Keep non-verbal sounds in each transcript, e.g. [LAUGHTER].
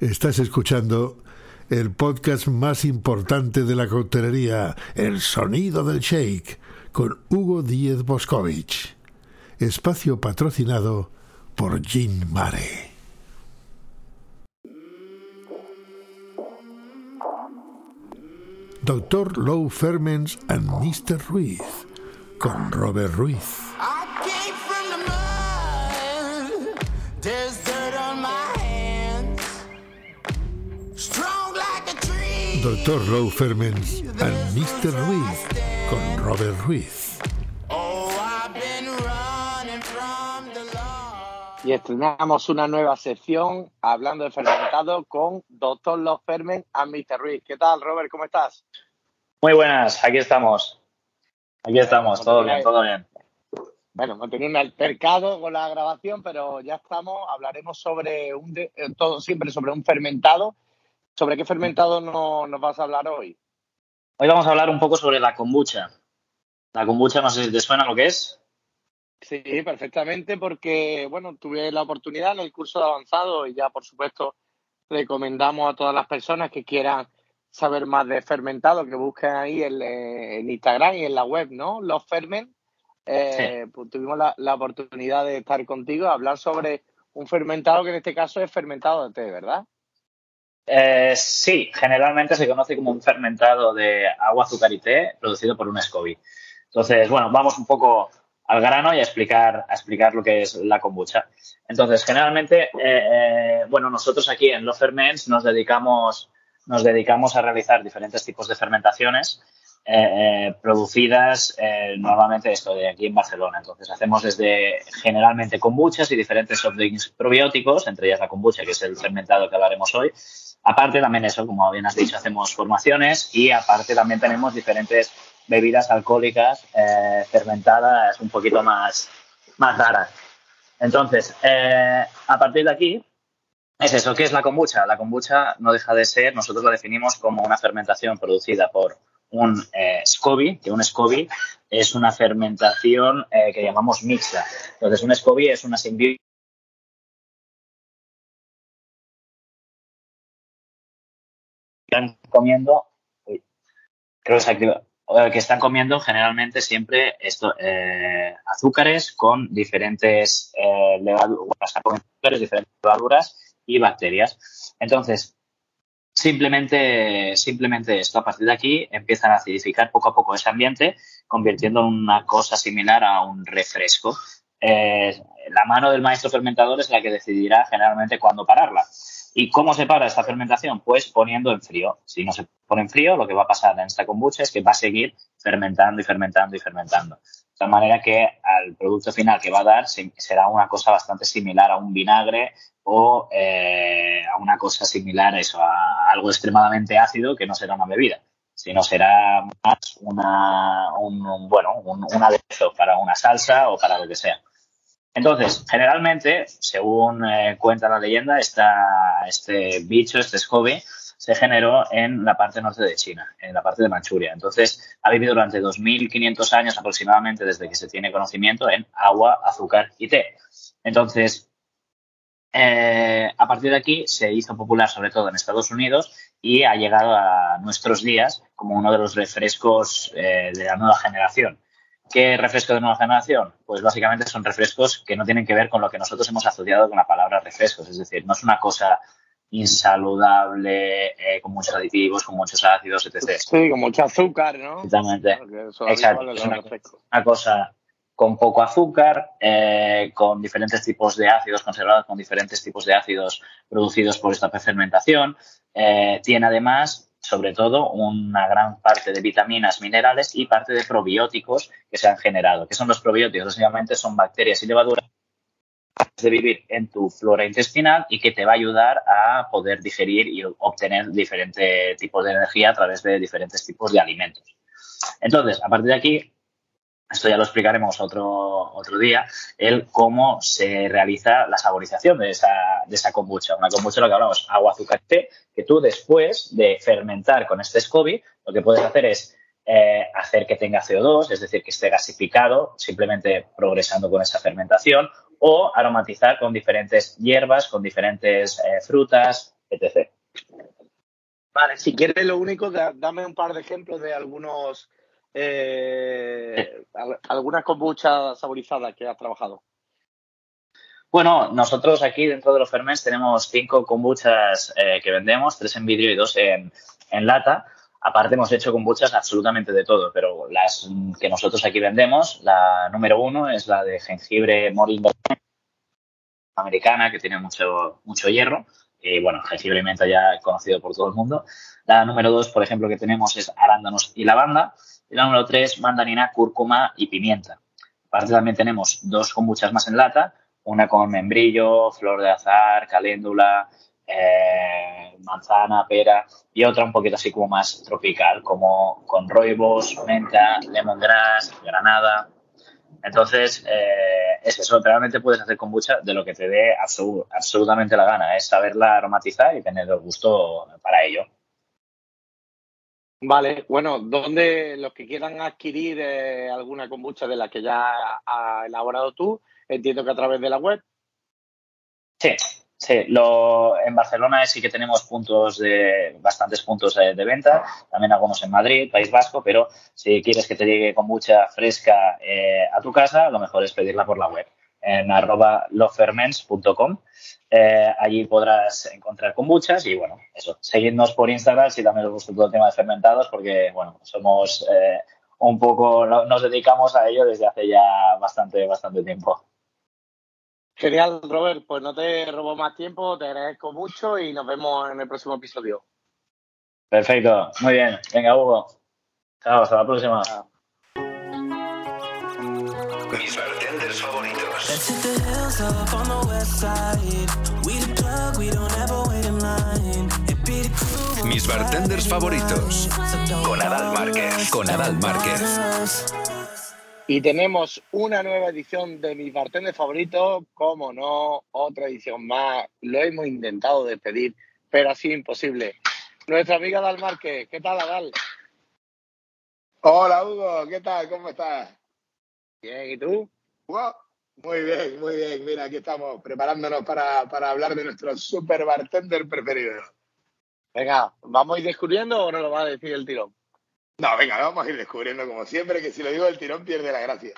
Estás escuchando el podcast más importante de la coctelería, El Sonido del Shake, con Hugo Díez Boscovich. Espacio patrocinado por Gin Mare. Doctor Low Ferments and Mr. Ruiz, con Robert Ruiz. Doctor Low Ferments and Mr. Ruiz, con Robert Ruiz. Y estrenamos una nueva sección hablando de fermentado con Dr. Los Ferment and Mr. Ruiz. ¿Qué tal, Robert? ¿Cómo estás? Muy buenas, aquí estamos. Aquí estamos, todo bien, todo bien. Bueno, hemos tenido un altercado con la grabación, pero ya estamos. Hablaremos sobre un de- eh, todo siempre sobre un fermentado. ¿Sobre qué fermentado no- nos vas a hablar hoy? Hoy vamos a hablar un poco sobre la kombucha. La kombucha, no sé si te suena lo que es. Sí, perfectamente, porque bueno, tuve la oportunidad en el curso de avanzado y ya, por supuesto, recomendamos a todas las personas que quieran saber más de fermentado que busquen ahí en, en Instagram y en la web, ¿no? Los Ferment. Eh, pues tuvimos la, la oportunidad de estar contigo a hablar sobre un fermentado que en este caso es fermentado de té, ¿verdad? Eh, sí, generalmente se conoce como un fermentado de agua, azúcar y té producido por un SCOBY. Entonces, bueno, vamos un poco al grano y a explicar, explicar lo que es la kombucha. Entonces, generalmente, eh, eh, bueno, nosotros aquí en Los Ferments nos dedicamos, nos dedicamos a realizar diferentes tipos de fermentaciones producidas normalmente esto de aquí en Barcelona. Entonces, hacemos desde generalmente kombuchas y diferentes soft drinks probióticos, entre ellas la kombucha, que es el fermentado que hablaremos hoy. Aparte también eso, como bien has dicho, hacemos formaciones y aparte también tenemos diferentes bebidas alcohólicas eh, fermentadas un poquito más, más raras. Entonces, eh, a partir de aquí, es eso, ¿qué es la kombucha? La kombucha no deja de ser, nosotros la definimos como una fermentación producida por un eh, SCOBY, que un SCOBY es una fermentación eh, que llamamos mixta. Entonces, un SCOBY es una simbiosis están comiendo, creo eh, que están comiendo generalmente siempre esto, eh, azúcares con diferentes eh, levaduras, diferentes levaduras y bacterias. Entonces, simplemente, simplemente esto, a partir de aquí empiezan a acidificar poco a poco ese ambiente, convirtiendo en una cosa similar a un refresco. Eh, la mano del maestro fermentador es la que decidirá generalmente cuándo pararla. ¿Y cómo se para esta fermentación? Pues poniendo en frío. Si no se pone en frío, lo que va a pasar en esta kombucha es que va a seguir fermentando y fermentando y fermentando. De tal manera que al producto final que va a dar se- será una cosa bastante similar a un vinagre o eh, a una cosa similar a eso, a algo extremadamente ácido que no será una bebida, sino será más una, un, un- bueno, un, un aderezo para una salsa o para lo que sea. Entonces, generalmente, según eh, cuenta la leyenda, esta, este bicho, este SCOBY, se generó en la parte norte de China, en la parte de Manchuria. Entonces, ha vivido durante 2.500 años aproximadamente desde que se tiene conocimiento en agua, azúcar y té. Entonces, eh, a partir de aquí se hizo popular sobre todo en Estados Unidos y ha llegado a nuestros días como uno de los refrescos eh, de la nueva generación. ¿Qué refresco de nueva generación? Pues básicamente son refrescos que no tienen que ver con lo que nosotros hemos asociado con la palabra refrescos. Es decir, no es una cosa insaludable, eh, con muchos aditivos, con muchos ácidos, etc. Sí, con mucho azúcar, ¿no? Exactamente. Exacto. Es una cosa con poco azúcar, eh, con diferentes tipos de ácidos conservados, con diferentes tipos de ácidos producidos por esta fermentación. Eh, tiene además, sobre todo, una gran parte de vitaminas, minerales y parte de probióticos que se han generado. ¿Qué son los probióticos? Básicamente son bacterias y levaduras de vivir en tu flora intestinal y que te va a ayudar a poder digerir y obtener diferentes tipos de energía a través de diferentes tipos de alimentos. Entonces, a partir de aquí, esto ya lo explicaremos otro, otro día, el cómo se realiza la saborización de esa, de esa kombucha. Una kombucha, lo que hablamos, agua, azúcar, que tú después de fermentar con este SCOBY, lo que puedes hacer es eh, hacer que tenga CO2, es decir, que esté gasificado, simplemente progresando con esa fermentación, o aromatizar con diferentes hierbas, con diferentes eh, frutas, etc. Vale, si quieres lo único, da- dame un par de ejemplos de algunos eh, al- algunas kombuchas saborizadas que has trabajado. Bueno, nosotros aquí dentro de los Ferments tenemos cinco kombuchas eh, que vendemos, tres en vidrio y dos en, en lata. Aparte hemos hecho kombuchas absolutamente de todo, pero las que nosotros aquí vendemos, la número uno es la de jengibre Moringa americana, que tiene mucho, mucho hierro. Y bueno, jengibre y menta ya conocido por todo el mundo. La número dos, por ejemplo, que tenemos es arándanos y lavanda. Y la número tres, mandarina, cúrcuma y pimienta. Aparte también tenemos dos kombuchas más en lata, una con membrillo, flor de azar, caléndula, eh, manzana, pera y otra un poquito así como más tropical, como con roibos, menta, lemongrass, granada. Entonces, eh, es eso, realmente puedes hacer kombucha de lo que te dé absolu- absolutamente la gana, es saberla aromatizar y tener el gusto para ello. Vale, bueno, ¿dónde los que quieran adquirir eh, alguna kombucha de la que ya has elaborado tú? Entiendo que a través de la web. Sí, sí. Lo, en Barcelona sí que tenemos puntos de, bastantes puntos de, venta, también algunos en Madrid, País Vasco, pero si quieres que te llegue kombucha fresca eh, a tu casa, lo mejor es pedirla por la web en arroba. Eh, allí podrás encontrar kombuchas y bueno, eso, seguidnos por Instagram si también os gusta todo el tema de fermentados porque bueno, somos eh, un poco, no- nos dedicamos a ello desde hace ya bastante, bastante tiempo. Genial, Robert, pues no te robo más tiempo, te agradezco mucho y nos vemos en el próximo episodio. Perfecto, muy bien. Venga, Hugo. Chao, hasta la próxima. Mis favoritos. Let's hit the hills up on the west side. We the plug, we don't ever wait in line. It be the crew. Mis bartenders favoritos. Con Adal Márquez. Con Adal Márquez. Y tenemos una nueva edición de mis bartenders favoritos, como no, otra edición más. Lo hemos intentado despedir, pero ha sido imposible. Nuestra amiga Adal Márquez, ¿qué tal, Adal? Hola Hugo, ¿qué tal? ¿Cómo estás? Bien, ¿y tú? Wow, Muy bien, muy bien. Mira, aquí estamos preparándonos para, para hablar de nuestro super bartender preferido. Venga, ¿vamos a ir descubriendo o no lo va a decir el tirón? No, venga, vamos a ir descubriendo como siempre que si lo digo el tirón pierde la gracia.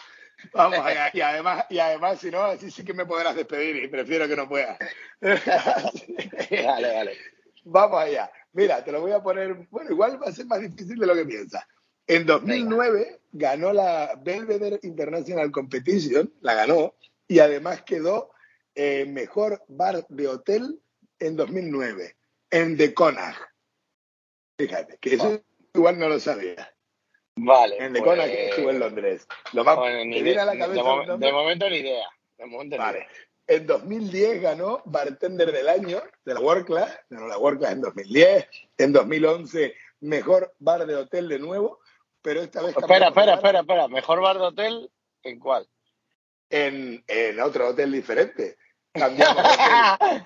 Vamos allá. Y además, y además, si no, así sí que me podrás despedir y prefiero que no puedas. vale, vale. Vamos allá. Mira, te lo voy a poner, bueno, igual va a ser más difícil de lo que piensas. En 2009 ganó la Belvedere International Competition, la ganó, y además quedó eh, mejor bar de hotel en 2009, en The Connacht. Fíjate, que eso igual no lo sabía. Vale. En The pues, Connacht estuvo en Londres. Lo más bueno, ni que viene a la de, cabeza de un mo- nombre- de momento ni idea. De momento ni Vale. idea. En 2010 ganó Bartender del Año de la World Class, ganó la World Class en 2010. En 2011, mejor bar de hotel de nuevo, pero esta vez... Espera, espera, espera, espera. ¿Mejor bar de hotel? ¿En cuál? En, en otro hotel diferente. [LAUGHS] Cambiamos hotel.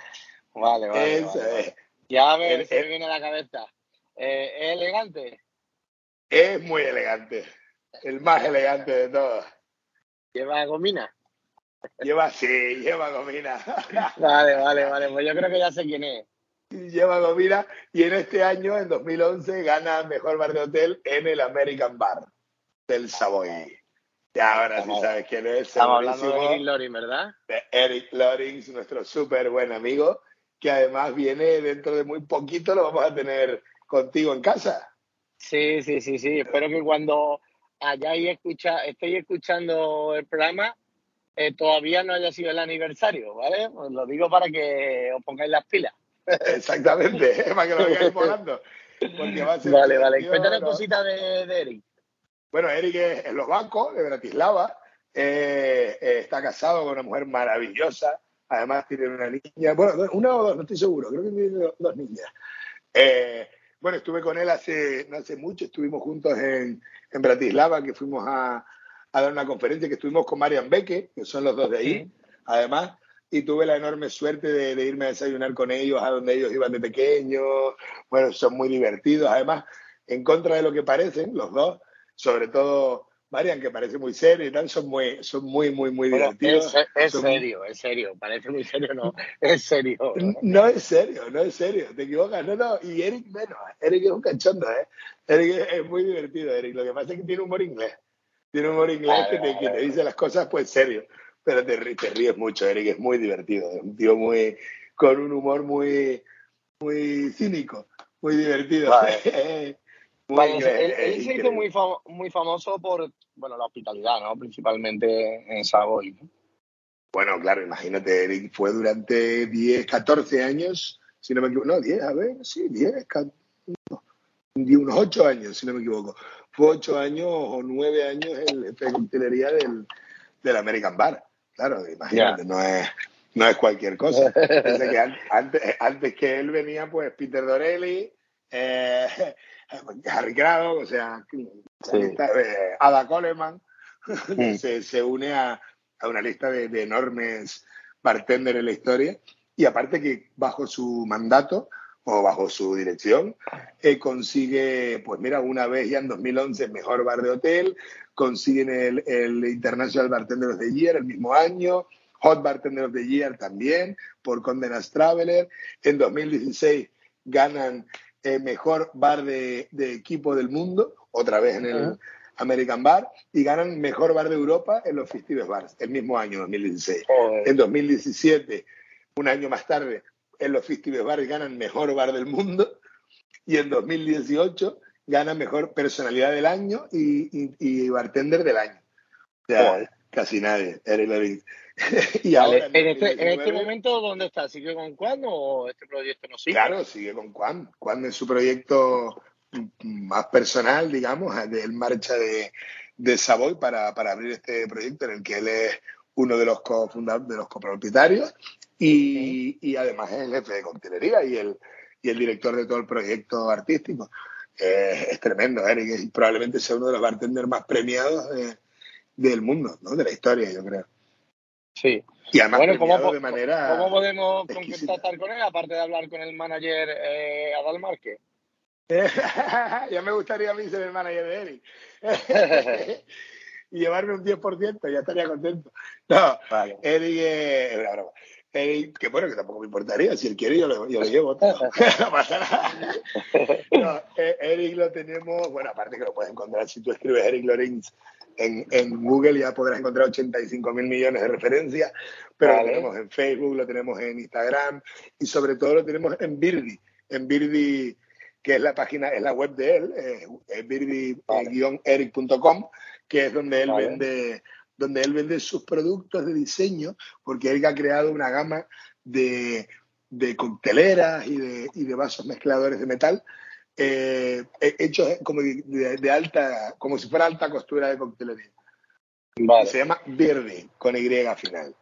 vale, vale. Vale. Ya me, El- se me viene a la cabeza. Eh, ¿Es elegante? Es muy elegante. El más elegante de todos. ¿Lleva gomina? Lleva, sí, lleva gomina. [LAUGHS] Vale, vale, vale. Pues yo creo que ya sé quién es. Lleva gomina. Y en este año, en 2011, gana mejor bar de hotel en el American Bar del Savoy. Y ahora sí sabes quién es. Estamos hablando de. Eric Loring, ¿verdad? de Eric Lorings, nuestro súper buen amigo, que además viene dentro de muy poquito, lo vamos a tener contigo en casa. Sí, sí, sí, sí. Espero que cuando hayáis escucha, estéis escuchando el programa, eh, todavía no haya sido el aniversario, ¿vale? Os lo digo para que os pongáis las pilas. [LAUGHS] Exactamente, para que lo vayáis volando. Porque va a ser Vale, vale. Cuéntanos ¿no? cositas de, de Eric. Bueno, Eric es eslovaco, de Bratislava, eh, eh, está casado con una mujer maravillosa, además tiene una niña, bueno, una o dos, no estoy seguro, creo que tiene do- dos niñas. Eh, bueno, estuve con él hace, no hace mucho, estuvimos juntos en, en Bratislava, que fuimos a, a dar una conferencia, que estuvimos con Marian Beque, que son los dos de ahí, Sí. además, y tuve la enorme suerte de, de irme a desayunar con ellos, a donde ellos iban de pequeños, bueno, son muy divertidos, además, en contra de lo que parecen, los dos, sobre todo Marian, que parece muy serio y tal, son muy, son muy, muy, muy Bueno, divertidos. es, serio, es serio. Parece muy serio, no. [LAUGHS] Es serio. No es serio, no es serio, te equivocas. No, no, y Eric menos. Eric es un cachondo, ¿eh? Eric es, muy divertido, Eric. Lo que pasa es que tiene humor inglés. Tiene humor inglés que, te, que dice las cosas, pues serio. Pero te, ríes mucho, Eric es muy divertido. Es un tío muy, con un humor muy, muy cínico, muy divertido. Vale. [LAUGHS] muy Vale, inglés, él, se hizo muy, famo- muy famoso por bueno, la hospitalidad, ¿no? Principalmente en Savoy. ¿no? Bueno, claro, imagínate, Eric fue durante 10, 14 años, si no me equivoco, no, 10, a ver, sí, 10, ca- no, di unos 8 años, si no me equivoco. Fue 8 años o 9 años el jefe de coctelería del, del American Bar. Claro, imagínate, no, es, no es cualquier cosa. Que [LAUGHS] antes, antes que él venía, pues Peter Dorelli, eh, [LAUGHS] Harry Craddock, o sea, eh, Ada Coleman, [LAUGHS] Mm. se, se une a, a una lista de, de enormes bartenders en la historia y aparte que bajo su mandato o bajo su dirección eh, consigue, pues mira, una vez ya en 2011 mejor bar de hotel, consiguen el, el International Bartender of the Year el mismo año, Hot Bartender of the Year también por Condé Nast Traveler, en 2016 ganan eh, mejor bar de, de equipo del mundo, otra vez en el. American Bar, y ganan mejor bar de Europa en los Festives Bars, el mismo año, 2016. Joder. En 2017, un año más tarde, en los Festives Bars ganan mejor bar del mundo, y en 2018 ganan mejor personalidad del año y, y- y bartender del año. O sea, casi nadie, Eric [LAUGHS] y Vale, ahora, en, este, en este 2019, momento, ¿dónde está? ¿Sigue con cuándo o este proyecto no sigue? Claro, sigue con Juan. Juan es su proyecto más personal, digamos, él marcha de, de Savoy para, para abrir este proyecto en el que él es uno de los de los copropietarios y, y además es el jefe de coctelería y el, y el director de todo el proyecto artístico. Eh, es tremendo, Eric, es probablemente sea uno de los bartenders más premiados de- del mundo, ¿no? de la historia, yo creo. Sí. Y además Bueno, ¿cómo, de manera... ¿cómo podemos exquisita. contactar con él, aparte de hablar con el manager eh, Adal Márquez? [LAUGHS] ya me gustaría a mí ser el manager de Eric. [LAUGHS] [LAUGHS] y llevarme un 10%, ya estaría contento. No, Vale. Eric es una broma. Eric, que bueno, que tampoco me importaría. Si él quiere, yo lo, yo lo llevo. todo. [LAUGHS] no pasa nada. No, eh, Eric lo tenemos, bueno, aparte que lo puedes encontrar si tú escribes Eric Lorenz en, en Google, ya podrás encontrar 85 mil millones de referencias. Pero Vale. lo tenemos en Facebook, lo tenemos en Instagram y sobre todo lo tenemos en Birdi. En Birdi que es la página, es la web de él, eh, es birdi-eric.com, que es donde él Vale. vende donde él vende sus productos de diseño, porque él ha creado una gama de, de cocteleras y de, y de vasos mezcladores de metal, eh, hechos como de, alta, como si fuera alta costura de coctelería. Vale. Se llama Birdi, con Y final.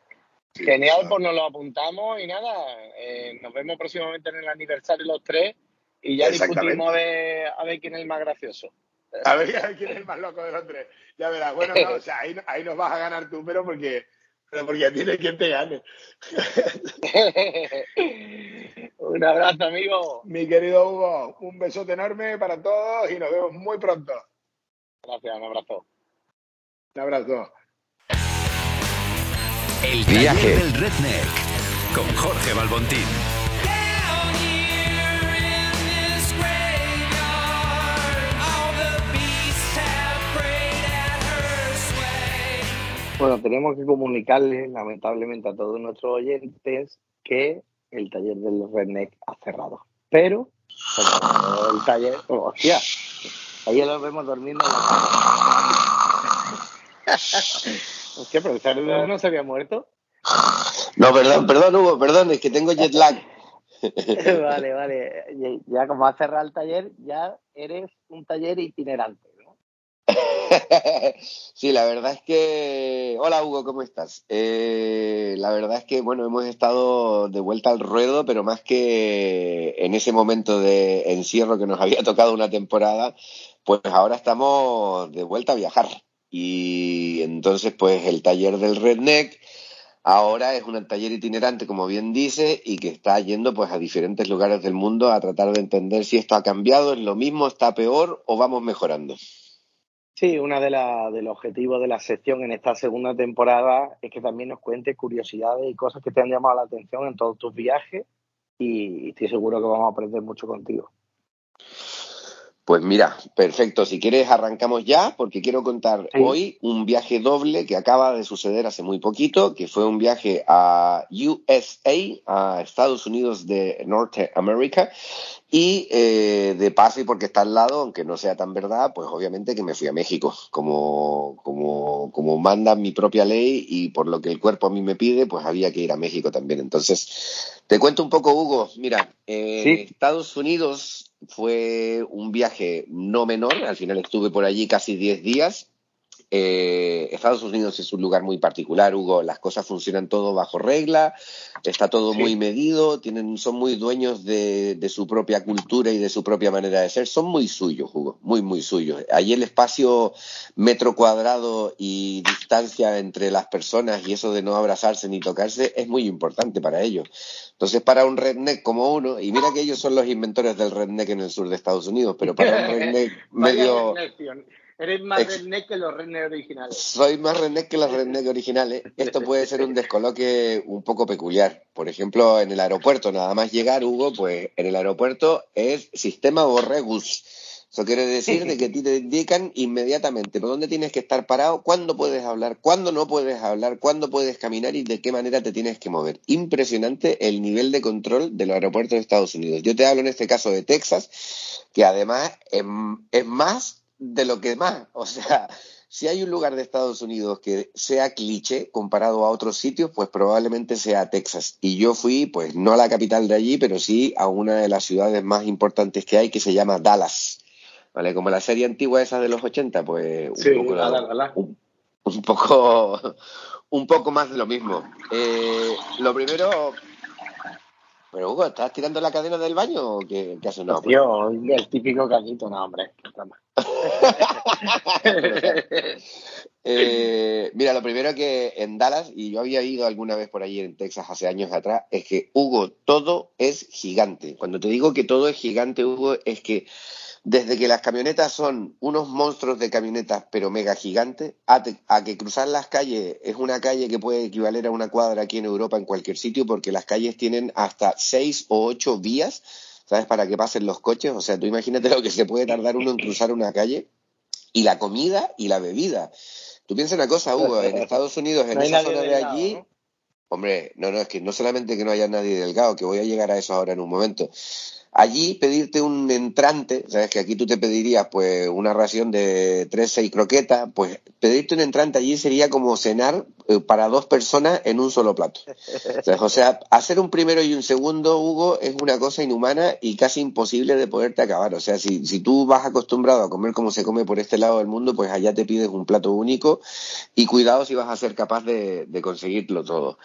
Sí, Genial, pues nos lo apuntamos y nada, eh, nos vemos próximamente en el aniversario los tres y ya discutimos a ver, a ver quién es el más gracioso. [LAUGHS] A ver, a ver quién es el más loco de los tres. Ya verás. Bueno, no, o sea, ahí, ahí nos vas a ganar tú, pero porque, pero porque tienes quien te gane. [LAUGHS] Un abrazo, amigo. Mi querido Hugo, un besote enorme para todos y nos vemos muy pronto. Gracias, un abrazo. Un abrazo. El Viaje. del Redneck con Jorge Balbontín. Bueno, tenemos que comunicarles lamentablemente a todos nuestros oyentes que el taller del Redneck ha cerrado. Pero, como el taller, oh, hostia, ayer lo vemos durmiendo en la cama. [LAUGHS] Hostia, pero el cerdo no se había muerto. No, perdón, perdón, Hugo, perdón, es que tengo jet lag. [LAUGHS] vale, vale. Ya- Ya como has cerrado el taller, ya eres un taller itinerante. [LAUGHS] Sí, la verdad es que... Hola Hugo, ¿cómo estás? Eh, la verdad es que, bueno, hemos estado de vuelta al ruedo, pero más que en ese momento de encierro que nos había [LAUGHS] tocado una temporada, pues ahora estamos de vuelta a viajar. Y entonces, pues el taller del Redneck ahora es un taller itinerante, como bien dice, y que está yendo pues a diferentes lugares del mundo a tratar de entender si esto ha cambiado, es lo mismo, está peor o vamos mejorando. Sí, uno de, de los objetivos de la sección en esta segunda temporada es que también nos cuentes curiosidades y cosas que te han llamado la atención en todos tus viajes y estoy seguro que vamos a aprender mucho contigo. Pues mira, perfecto. Si quieres arrancamos ya, porque quiero contar Sí. hoy un viaje doble que acaba de suceder hace muy poquito, que fue un viaje a USA, a Estados Unidos de Norteamérica, y eh, de paso y porque está al lado, aunque no sea tan verdad, pues obviamente que me fui a México, como, como, como manda mi propia ley y por lo que el cuerpo a mí me pide, pues había que ir a México también. Entonces, te cuento un poco, Hugo. Mira, eh, Sí. Estados Unidos fue un viaje no menor, al final estuve por allí casi 10 días. Eh, Estados Unidos es un lugar muy particular, Hugo. Las cosas funcionan todo bajo regla, está todo Sí. muy medido, tienen, son muy dueños de, de su propia cultura y de su propia manera de ser. Son muy suyos, Hugo, muy, muy suyos. Allí el espacio metro cuadrado y distancia entre las personas y eso de no abrazarse ni tocarse es muy importante para ellos. Entonces, para un redneck como uno, y mira que ellos son los inventores del redneck en el sur de Estados Unidos, pero para un redneck [LAUGHS] medio... Eres más Ex- redneck que los redneck originales. Soy más redneck que los redneck originales. Esto puede ser un descoloque un poco peculiar. Por ejemplo, en el aeropuerto, nada más llegar, Hugo, pues en el aeropuerto es sistema borregus. Eso quiere decir de que a ti te indican inmediatamente por dónde tienes que estar parado, cuándo puedes hablar, cuándo no puedes hablar, cuándo puedes caminar y de qué manera te tienes que mover. Impresionante el nivel de control de los aeropuertos de Estados Unidos. Yo te hablo en este caso de Texas, que además es, es más de lo que más. [LAUGHS] O sea, si hay un lugar de Estados Unidos que sea cliché comparado a otros sitios, pues probablemente sea Texas. Y yo fui, pues no a la capital de allí, pero sí a una de las ciudades más importantes que hay, que se llama Dallas. ¿Vale? Como la serie antigua esa de los 80, pues un Sí, poco un, un poco [LAUGHS] un poco más de lo mismo. Eh, lo primero pero Hugo, ¿estás tirando la cadena del baño o qué, qué haces? No, pues- Tío, el típico cañito, no, hombre. Eh, mira, lo primero que en Dallas, y yo había ido alguna vez por allí en Texas hace años atrás, es que, Hugo, todo es gigante. Cuando te digo que todo es gigante, Hugo, es que desde que las camionetas son unos monstruos de camionetas, pero mega gigantes, a, que cruzar las calles es una calle que puede equivaler a una cuadra aquí en Europa en cualquier sitio, porque las calles tienen hasta seis o ocho vías, ¿sabes? Para que pasen los coches. O sea, tú imagínate lo que se puede tardar uno en cruzar una calle y la comida y la bebida. Tú piensa una cosa, Hugo, en Estados Unidos, en No esa zona de allí, hombre, no, no, es que no solamente que no haya nadie delgado, que voy a llegar a eso ahora en un momento. Allí pedirte un entrante, sabes que aquí tú te pedirías pues una ración de tres, seis croquetas, pues pedirte un entrante allí sería como cenar eh, para dos personas en un solo plato. O sea, hacer un primero y un segundo, Hugo, es una cosa inhumana y casi imposible de poderte acabar. O sea, si, si tú vas acostumbrado a comer como se come por este lado del mundo, pues allá te pides un plato único y cuidado si vas a ser capaz de, de conseguirlo todo.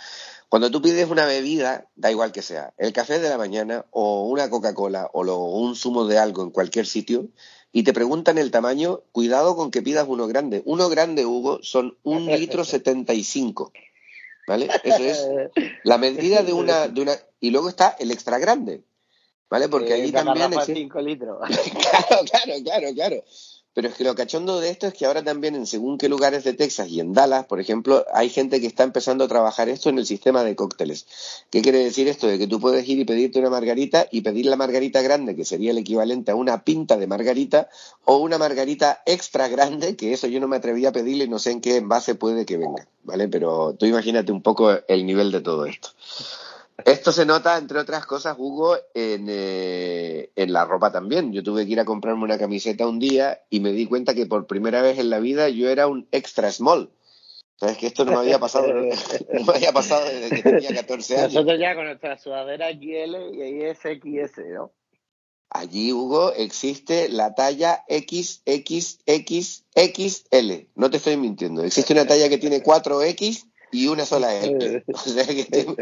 Cuando tú pides una bebida, da igual que sea, el café de la mañana o una Coca-Cola o lo- un zumo de algo en cualquier sitio, y te preguntan el tamaño, cuidado con que pidas uno grande. Uno grande, Hugo, son un [LAUGHS] litro setenta y cinco. ¿Vale? Eso es la [LAUGHS] medida de una, de una. Y luego está el extra grande. ¿Vale? Porque Eh, allí la también existe. 5 litros. [LAUGHS] Claro, claro, claro, claro. Pero es que lo cachondo de esto es que ahora también en según qué lugares de Texas y en Dallas, por ejemplo, hay gente que está empezando a trabajar esto en el sistema de cócteles. ¿Qué quiere decir esto? De que tú puedes ir y pedirte una margarita y pedir la margarita grande, que sería el equivalente a una pinta de margarita, o una margarita extra grande, que eso yo no me atreví a pedirle y no sé en qué envase puede que venga, ¿vale? Pero tú imagínate un poco el nivel de todo esto. Esto se nota, entre otras cosas, Hugo, en, eh, en la ropa también. Yo tuve que ir a comprarme una camiseta un día y me di cuenta que por primera vez en la vida yo era un extra small. Sabes que esto no me había pasado, [LAUGHS] [LAUGHS] no me había pasado desde que tenía 14 años. Nosotros ya con nuestra sudadera XL y ahí es XS, ¿no? Allí, Hugo, existe la talla XXXXL. No te estoy mintiendo. Existe una talla que tiene 4X y una sola L. [LAUGHS] O sea que tú,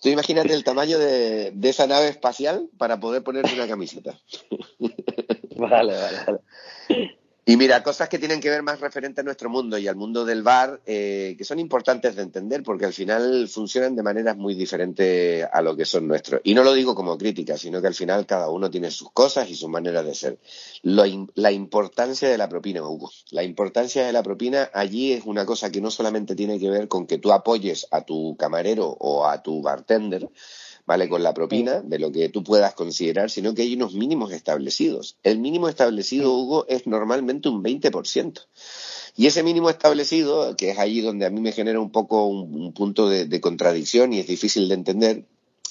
tú imagínate el tamaño de, de esa nave espacial para poder ponerte una camiseta. [LAUGHS] Vale, vale, vale. Y mira, cosas que tienen que ver más referente a nuestro mundo y al mundo del bar, eh, que son importantes de entender porque al final funcionan de maneras muy diferentes a lo que son nuestros. Y no lo digo como crítica, sino que al final cada uno tiene sus cosas y sus maneras de ser. La importancia de la propina, Hugo. La importancia de la propina allí es una cosa que no solamente tiene que ver con que tú apoyes a tu camarero o a tu bartender, ¿vale? Con la propina, de lo que tú puedas considerar, sino que hay unos mínimos establecidos. El mínimo establecido, Hugo, es normalmente un 20%. Y ese mínimo establecido, que es ahí donde a mí me genera un poco un, un punto de, de contradicción y es difícil de entender,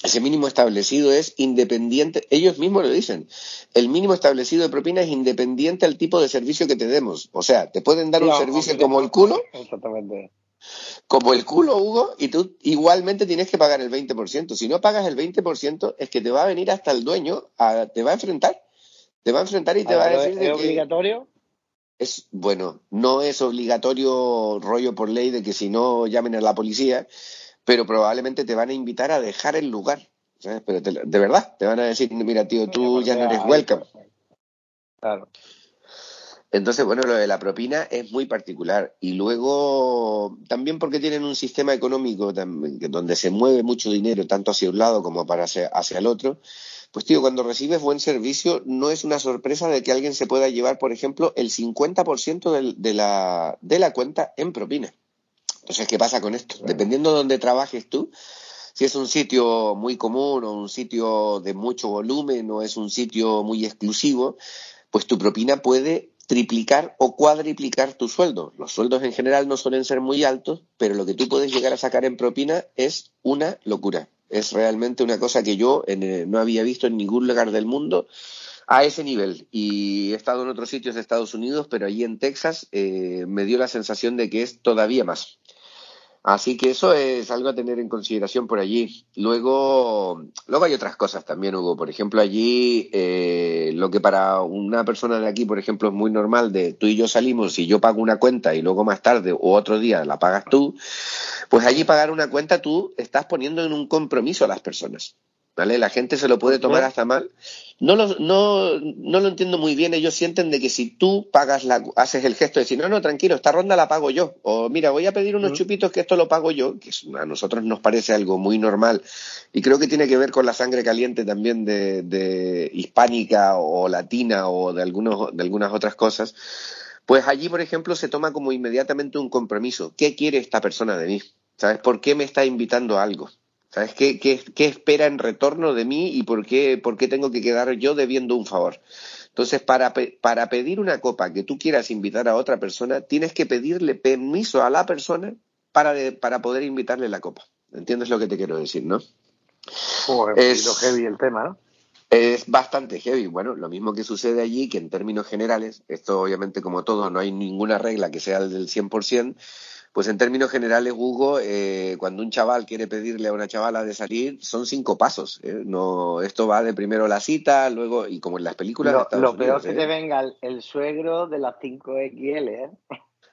ese mínimo establecido es independiente, ellos mismos lo dicen, el mínimo establecido de propina es independiente al tipo de servicio que te demos. O sea, te pueden dar un servicio como el culo, Exactamente. Como el culo, Hugo, y tú igualmente tienes que pagar el 20%. Si no pagas el 20%, es que te va a venir hasta el dueño, a- te va a enfrentar. Te va a enfrentar y te va a decir ¿Es de que obligatorio? es, bueno, no es obligatorio rollo por ley de que si no llamen a la policía, pero probablemente te van a invitar a dejar el lugar. ¿sabes? Pero te- de verdad, te van a decir, mira, tío, tú ya no eres welcome. Claro. Entonces, bueno, lo de la propina es muy particular. Y luego, también porque tienen un sistema económico también, donde se mueve mucho dinero, tanto hacia un lado como para hacia, hacia el otro, pues tío, cuando recibes buen servicio, no es una sorpresa de que alguien se pueda llevar, por ejemplo, el 50% del- de, la, de la cuenta en propina. Entonces, ¿qué pasa con esto? Dependiendo de dónde trabajes tú, si es un sitio muy común o un sitio de mucho volumen o es un sitio muy exclusivo, pues tu propina puede triplicar o cuadriplicar tu sueldo. Los sueldos en general no suelen ser muy altos, pero lo que tú puedes llegar a sacar en propina es una locura. Es realmente una cosa que yo en, eh, no había visto en ningún lugar del mundo a ese nivel. Y he estado en otros sitios de Estados Unidos, pero allí en Texas eh, me dio la sensación de que es todavía más. Así que eso es algo a tener en consideración por allí. Luego, luego hay otras cosas también, Hugo. Por ejemplo, allí eh, lo que para una persona de aquí, por ejemplo, es muy normal de tú y yo salimos y yo pago una cuenta y luego más tarde o otro día la pagas tú, pues allí pagar una cuenta tú estás poniendo en un compromiso a las personas. ¿Vale? La gente se lo puede tomar hasta mal. No lo, no, no lo entiendo muy bien. Ellos sienten de que si tú pagas la, haces el gesto de decir, no, no, tranquilo, esta ronda la pago yo. O mira, voy a pedir unos chupitos que esto lo pago yo, que a nosotros nos parece algo muy normal. Y creo que tiene que ver con la sangre caliente también de, de hispánica o latina o de, algunos, de algunas otras cosas. Pues allí, por ejemplo, se toma como inmediatamente un compromiso. ¿Qué quiere esta persona de mí? ¿Sabes? ¿Por qué me está invitando a algo? ¿Sabes? ¿Qué, qué, qué espera en retorno de mí y por qué, por qué tengo que quedar yo debiendo un favor? Entonces, para, para pedir una copa que tú quieras invitar a otra persona, tienes que pedirle permiso a la persona para, de- para poder invitarle la copa. ¿Entiendes lo que te quiero decir, no? Joder, Es- poquito heavy el tema, ¿no? Es bastante heavy. Bueno, lo mismo que sucede allí, que en términos generales, esto obviamente como todo, no hay ninguna regla que sea el del 100%, pues en términos generales, Hugo, eh, cuando un chaval quiere pedirle a una chavala de salir, son cinco pasos. ¿eh? No, esto va de primero la cita, luego, y como en las películas de Lo, Estados lo peor Unidos, que ¿eh? te venga el, el suegro de las 5XL, ¿eh?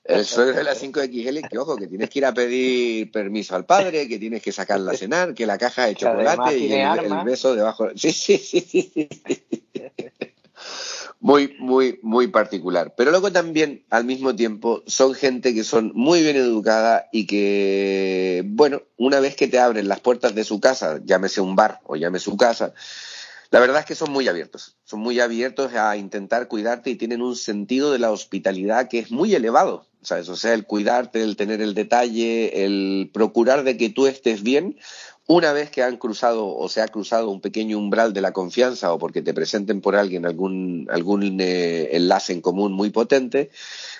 El suegro de la 5XL, que ojo, que tienes que ir a pedir permiso al padre, que tienes que sacarla a cenar, que la caja de chocolate y el, beso debajo. Sí, sí, sí, sí, sí. [LAUGHS] Muy, muy, muy particular. Pero luego también, al mismo tiempo, son gente que son muy bien educada y que, bueno, una vez que te abren las puertas de su casa, llámese un bar o llámese su casa, la verdad es que son muy abiertos, son muy abiertos a intentar cuidarte y tienen un sentido de la hospitalidad que es muy elevado, ¿sabes? O sea, el cuidarte, el tener el detalle, el procurar de que tú estés bien, una vez que han cruzado o se ha cruzado un pequeño umbral de la confianza o porque te presenten por alguien algún, algún eh, enlace en común muy potente,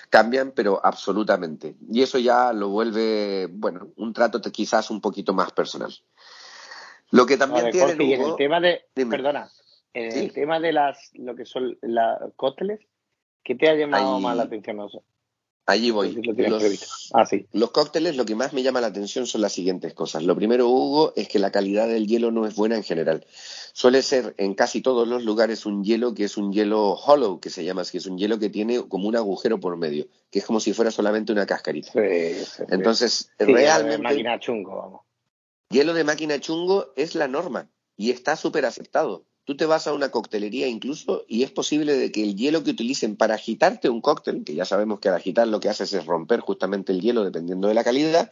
cambian, pero absolutamente. Y eso ya lo vuelve, bueno, un trato quizás un poquito más personal. Lo que también tiene Jorge, y en el tema de, Dime. perdona, en Sí. el tema de las, lo que son las cócteles, ¿qué te ha llamado Ahí- más la atención? Allí voy. Los-. Ah, sí. Los cócteles, lo que más me llama la atención son las siguientes cosas. Lo primero, Hugo, es que la calidad del hielo no es buena en general. Suele ser en casi todos los lugares un hielo que es un hielo hollow, que se llama así, es un hielo que tiene como un agujero por medio, que es como si fuera solamente una cascarita. Sí, sí. Entonces, realmente, de máquina chungo, vamos. hielo de máquina chungo es la norma y está súper aceptado. Tú te vas a una coctelería incluso y es posible de que el hielo que utilicen para agitarte un cóctel, que ya sabemos que al agitar lo que haces es romper justamente el hielo dependiendo de la calidad,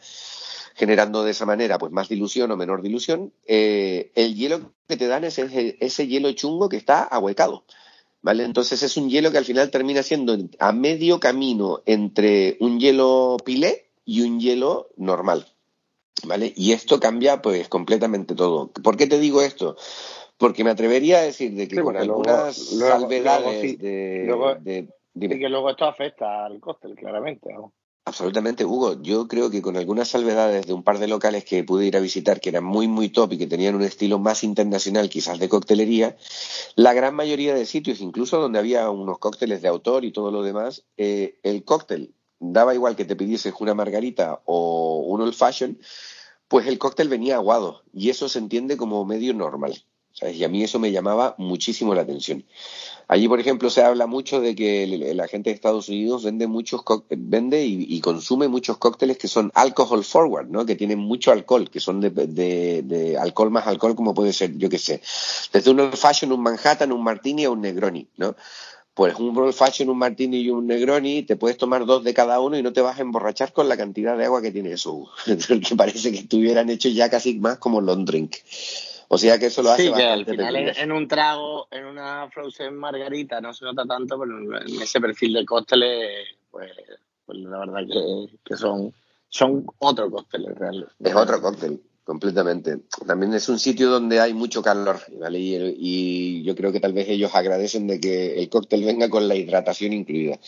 generando de esa manera pues más dilución o menor dilución, eh, el hielo que te dan es ese, hielo chungo que está ahuecado. ¿Vale? Entonces es un hielo que al final termina siendo a medio camino entre un hielo pilé y un hielo normal. ¿Vale? Y esto cambia pues completamente todo. ¿Por qué te digo esto? Porque me atrevería a decir de que Sí, con algunas luego- salvedades luego de, luego- de- dime. Y que luego esto afecta al cóctel, claramente. ¿no? Absolutamente, Hugo. Yo creo que con algunas salvedades de un par de locales que pude ir a visitar que eran muy, muy top y que tenían un estilo más internacional, quizás de coctelería, la gran mayoría de sitios, incluso donde había unos cócteles de autor y todo lo demás, eh, el cóctel daba igual que te pidieses una margarita o un old fashion, pues el cóctel venía aguado y eso se entiende como medio normal. Y a mí eso me llamaba muchísimo la atención. Allí, por ejemplo, se habla mucho de que la gente de Estados Unidos vende muchos vende y, consume muchos cócteles que son alcohol forward, ¿no? Que tienen mucho alcohol, que son de, alcohol más alcohol, como puede ser, yo qué sé, desde un old fashion, un Manhattan, un martini a un Negroni, ¿no? Pues un old fashion, un martini y un Negroni, te puedes tomar dos de cada uno y no te vas a emborrachar con la cantidad de agua que tiene eso. [LAUGHS] que parece que estuvieran hechos ya casi más como long drink. O sea que eso lo hace Sí, que al final en, un trago, en una frozen margarita no se nota tanto, pero en ese perfil de cócteles, pues, pues la verdad que, que son, son otro cóctel real. Es otro cóctel, completamente. También es un sitio donde hay mucho calor, ¿vale? Y, y yo creo que tal vez ellos agradecen de que el cóctel venga con la hidratación incluida.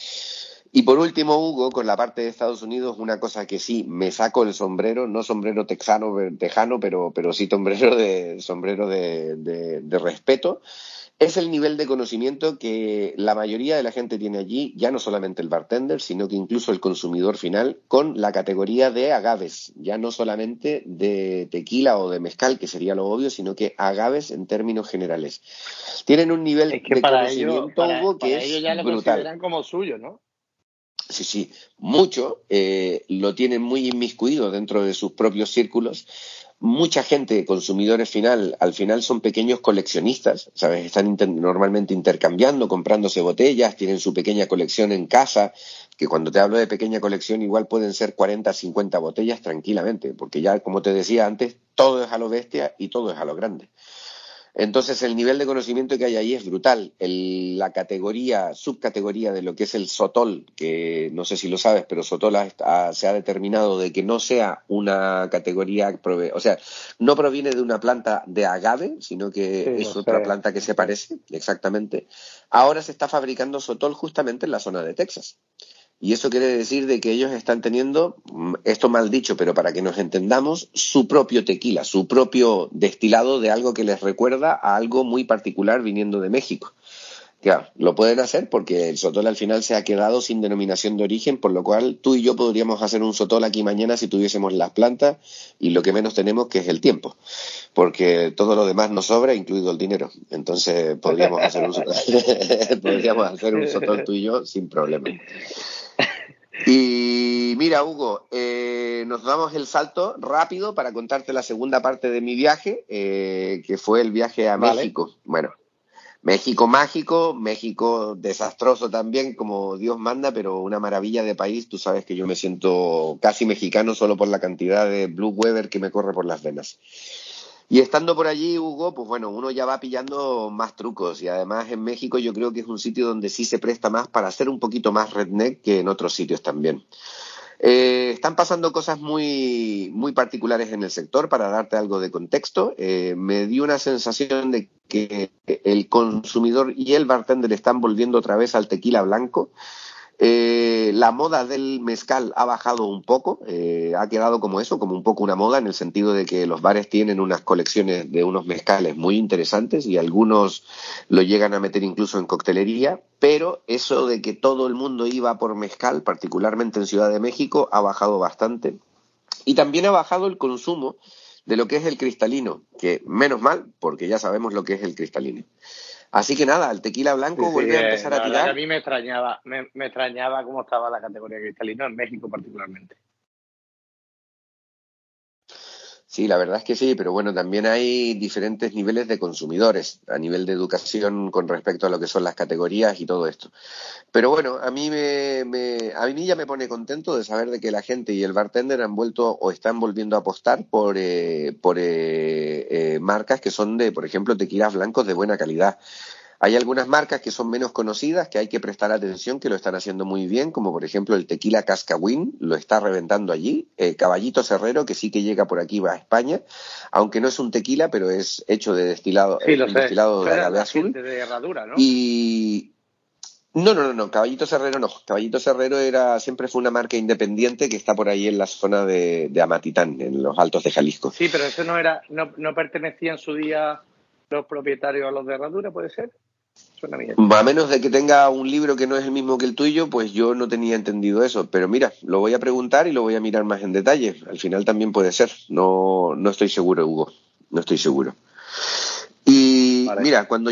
Y por último, Hugo, con la parte de Estados Unidos, una cosa que sí me saco el sombrero, no sombrero texano, tejano, pero, pero sí sombrero de, sombrero de, de- de respeto, es el nivel de conocimiento que la mayoría de la gente tiene allí, ya no solamente el bartender, sino que incluso el consumidor final, con la categoría de agaves, ya no solamente de tequila o de mezcal, que sería lo obvio, sino que agaves en términos generales. Tienen un nivel Es que de para ellos, conocimiento, para, Hugo, que para ellos ya es lo brutal. consideran como suyo, ¿no? Sí, sí, mucho. eh, lo tienen muy inmiscuido dentro de sus propios círculos. Mucha gente, consumidores final, al final son pequeños coleccionistas, ¿sabes? Están normalmente intercambiando, comprándose botellas, tienen su pequeña colección en casa, que cuando te hablo de pequeña colección igual pueden ser 40, 50 botellas tranquilamente, porque ya, como te decía antes, todo es a lo bestia y todo es a lo grande. Entonces, el nivel de conocimiento que hay ahí es brutal. El- la categoría, subcategoría de lo que es el sotol, que no sé si lo sabes, pero sotol ha- ha- se ha determinado de que no sea una categoría, prove- o sea, no proviene de una planta de agave, sino que Sí, es otra sé. planta que se parece, exactamente. Ahora se está fabricando sotol justamente en la zona de Texas. Y eso quiere decir de que ellos están teniendo, mm, esto mal dicho, pero para que nos entendamos, su propio tequila, su propio destilado de algo que les recuerda a algo muy particular viniendo de México. Claro, lo pueden hacer porque el sotol al final se ha quedado sin denominación de origen, por lo cual tú y yo podríamos hacer un sotol aquí mañana si tuviésemos las plantas y lo que menos tenemos que es el tiempo, porque todo lo demás nos sobra, incluido el dinero. Entonces podríamos hacer un sotol, [LAUGHS] podríamos hacer un sotol tú y yo sin problema. Y mira, Hugo, eh, nos damos el salto rápido para contarte la segunda parte de mi viaje, eh, que fue el viaje a Vale. México. Bueno, México mágico, México desastroso también, como Dios manda, pero una maravilla de país. Tú sabes que yo me siento casi mexicano solo por la cantidad de Blue Weber que me corre por las venas. Y estando por allí, Hugo, pues bueno, uno ya va pillando más trucos y además en México yo creo que es un sitio donde sí se presta más para ser un poquito más redneck que en otros sitios también. Eh, están pasando cosas muy, muy particulares en el sector para darte algo de contexto. Eh, me dio una sensación de que el consumidor y el bartender están volviendo otra vez al tequila blanco. Eh, la moda del mezcal ha bajado un poco, eh, ha quedado como eso, como un poco una moda, en el sentido de que los bares tienen unas colecciones de unos mezcales muy interesantes y algunos lo llegan a meter incluso en coctelería, pero eso de que todo el mundo iba por mezcal, particularmente en Ciudad de México, ha bajado bastante. Y también ha bajado el consumo de lo que es el cristalino, que menos mal, porque ya sabemos lo que es el cristalino. Así que nada, el tequila blanco Sí, sí, vuelve a eh, empezar la a tirar. a mí me extrañaba, me, me extrañaba cómo estaba la categoría cristalino en México particularmente. Sí, la verdad es que sí, pero bueno, también hay diferentes niveles de consumidores a nivel de educación con respecto a lo que son las categorías y todo esto. Pero bueno, a mí me, a mí ya me pone contento de saber de que la gente y el bartender han vuelto o están volviendo a apostar por eh, por eh, eh, marcas que son de, por ejemplo, tequilas blancos de buena calidad. Hay algunas marcas que son menos conocidas que hay que prestar atención, que lo están haciendo muy bien, como por ejemplo el tequila Cascawin, lo está reventando allí. Eh, Caballito Cerrero, que sí que llega por aquí, va a España, aunque no es un tequila, pero es hecho de destilado, Sí, lo sé. destilado de agave azul. de herradura, ¿no? Y no, no, no, no, Caballito Cerrero no. Caballito Cerrero era, siempre fue una marca independiente que está por ahí en la zona de, de Amatitán, en los altos de Jalisco. Sí, pero eso no era, no, no pertenecía en su día los propietarios a los de herradura, ¿puede ser? Suena bien. A menos de que tenga un libro que no es el mismo que el tuyo, pues yo no tenía entendido eso. Pero mira, lo voy a preguntar y lo voy a mirar más en detalle. Al final también puede ser. No, no estoy seguro, Hugo. No estoy seguro. Y Vale. mira, cuando,